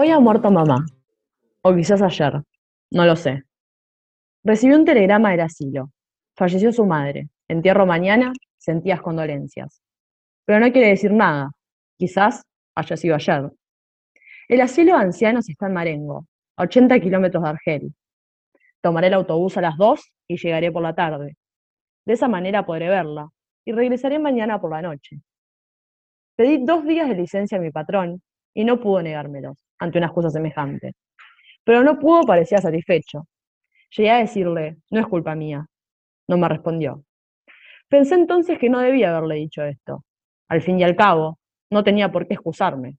Hoy ha muerto mamá. O quizás ayer. No lo sé. Recibí un telegrama del asilo. Falleció su madre. Entierro mañana, sentías condolencias. Pero no quiere decir nada. Quizás haya sido ayer. El asilo de ancianos está en Marengo, a 80 kilómetros de Argel. Tomaré el autobús a las 2 y llegaré por la tarde. De esa manera podré verla y regresaré mañana por la noche. Pedí dos días de licencia a mi patrón y no pudo negármelos ante una excusa semejante. Pero no pudo parecía satisfecho. Llegué a decirle, no es culpa mía. No me respondió. Pensé entonces que no debía haberle dicho esto. Al fin y al cabo, no tenía por qué excusarme.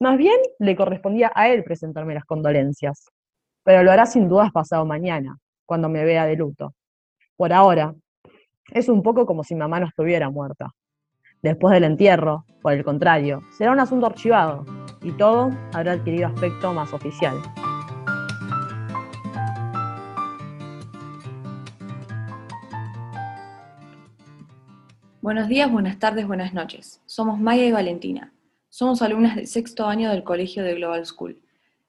Más bien le correspondía a él presentarme las condolencias. Pero lo hará sin dudas pasado mañana, cuando me vea de luto. Por ahora, es un poco como si mamá no estuviera muerta. Después del entierro, por el contrario, será un asunto archivado y todo habrá adquirido aspecto más oficial. Buenos días, buenas tardes, buenas noches. Somos Maya y Valentina. Somos alumnas del sexto año del Colegio de Global School.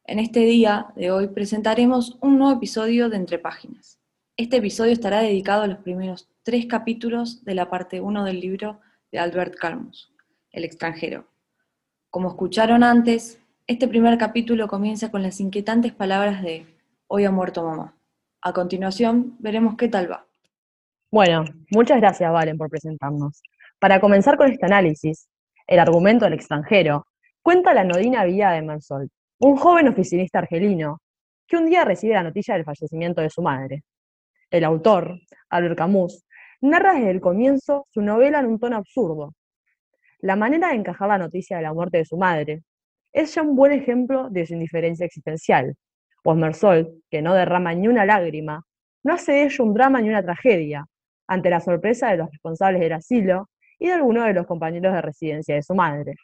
En este día de hoy presentaremos un nuevo episodio de Entre Páginas. Este episodio estará dedicado a los primeros tres capítulos de la parte 1 del libro de Albert Camus, El extranjero. Como escucharon antes, este primer capítulo comienza con las inquietantes palabras de Hoy ha muerto mamá. A continuación, veremos qué tal va. Bueno, muchas gracias, Valen, por presentarnos. Para comenzar con este análisis, el argumento del extranjero cuenta la anodina vida de Mansol, un joven oficinista argelino que un día recibe la noticia del fallecimiento de su madre. El autor, Albert Camus, narra desde el comienzo su novela en un tono absurdo. La manera de encajar la noticia de la muerte de su madre es ya un buen ejemplo de su indiferencia existencial, pues que no derrama ni una lágrima, no hace de ello un drama ni una tragedia, ante la sorpresa de los responsables del asilo y de algunos de los compañeros de residencia de su madre.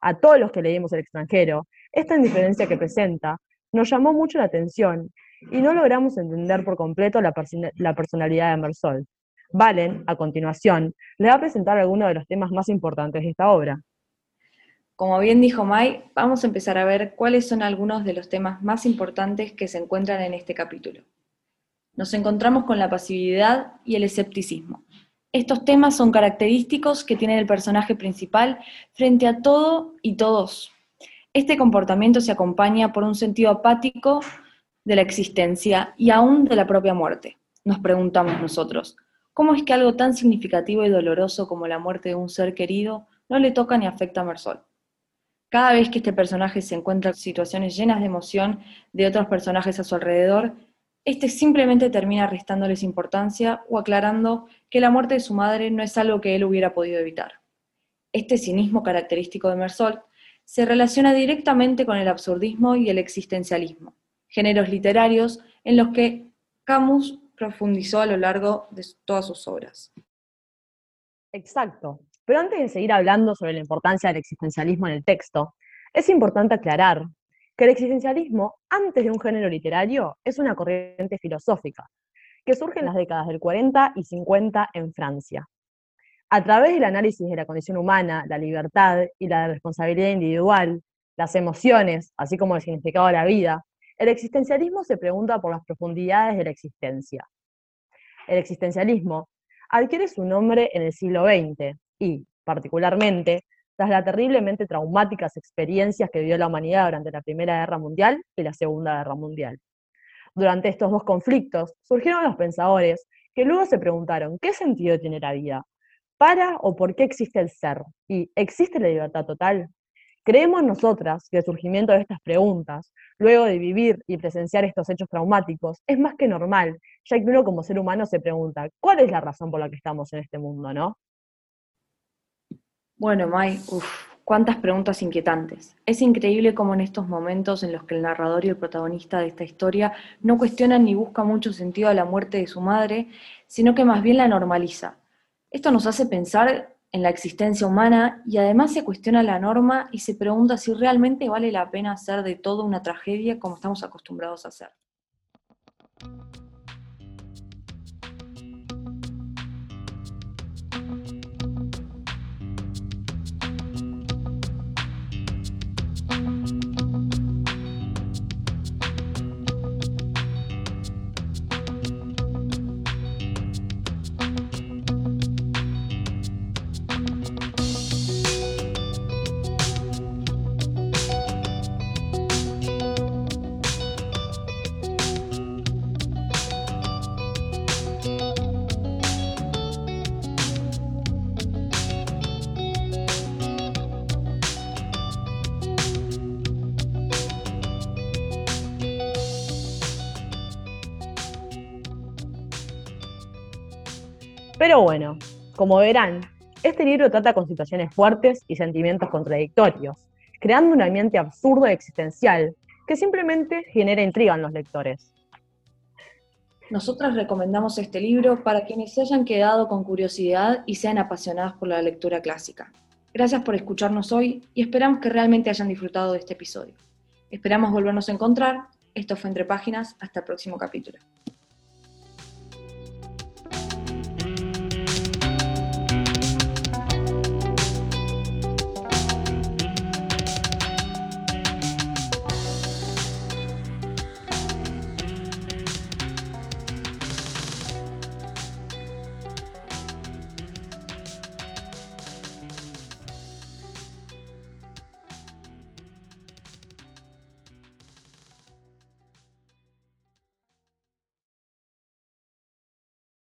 A todos los que leímos El extranjero, esta indiferencia que presenta nos llamó mucho la atención y no logramos entender por completo la, personalidad de Mersol, Valen, a continuación, le va a presentar algunos de los temas más importantes de esta obra. Como bien dijo Mai, vamos a empezar a ver cuáles son algunos de los temas más importantes que se encuentran en este capítulo. Nos encontramos con la pasividad y el escepticismo. Estos temas son característicos que tiene el personaje principal frente a todo y todos. Este comportamiento se acompaña por un sentido apático de la existencia y aún de la propia muerte. Nos preguntamos nosotros, ¿Cómo es que algo tan significativo y doloroso como la muerte de un ser querido no le toca ni afecta a Mersol? Cada vez que este personaje se encuentra en situaciones llenas de emoción de otros personajes a su alrededor, este simplemente termina restándoles importancia o aclarando que la muerte de su madre no es algo que él hubiera podido evitar. Este cinismo característico de Mersol se relaciona directamente con el absurdismo y el existencialismo, géneros literarios en los que Camus profundizó a lo largo de todas sus obras. Exacto. Pero antes de seguir hablando sobre la importancia del existencialismo en el texto, es importante aclarar que el existencialismo, antes de un género literario, es una corriente filosófica que surge en las décadas del 40 y 50 en Francia. A través del análisis de la condición humana, la libertad y la responsabilidad individual, las emociones, así como el significado de la vida, el existencialismo se pregunta por las profundidades de la existencia. El existencialismo adquiere su nombre en el siglo XX y, particularmente, tras las terriblemente traumáticas experiencias que vivió la humanidad durante la Primera Guerra Mundial y la Segunda Guerra Mundial. Durante estos dos conflictos surgieron los pensadores que luego se preguntaron, ¿qué sentido tiene la vida? ¿Para o por qué existe el ser? ¿Y existe la libertad total? Creemos nosotras que el surgimiento de estas preguntas, luego de vivir y presenciar estos hechos traumáticos, es más que normal, ya que uno como ser humano se pregunta, ¿cuál es la razón por la que estamos en este mundo, no? Bueno, Mai, uff, cuántas preguntas inquietantes. Es increíble cómo en estos momentos en los que el narrador y el protagonista de esta historia no cuestionan ni buscan mucho sentido a la muerte de su madre, sino que más bien la normaliza. Esto nos hace pensar en la existencia humana y además se cuestiona la norma y se pregunta si realmente vale la pena hacer de todo una tragedia como estamos acostumbrados a hacer. Pero bueno, como verán, este libro trata con situaciones fuertes y sentimientos contradictorios, creando un ambiente absurdo y existencial que simplemente genera intriga en los lectores. Nosotras recomendamos este libro para quienes se hayan quedado con curiosidad y sean apasionadas por la lectura clásica. Gracias por escucharnos hoy y esperamos que realmente hayan disfrutado de este episodio. Esperamos volvernos a encontrar. Esto fue Entre Páginas. Hasta el próximo capítulo.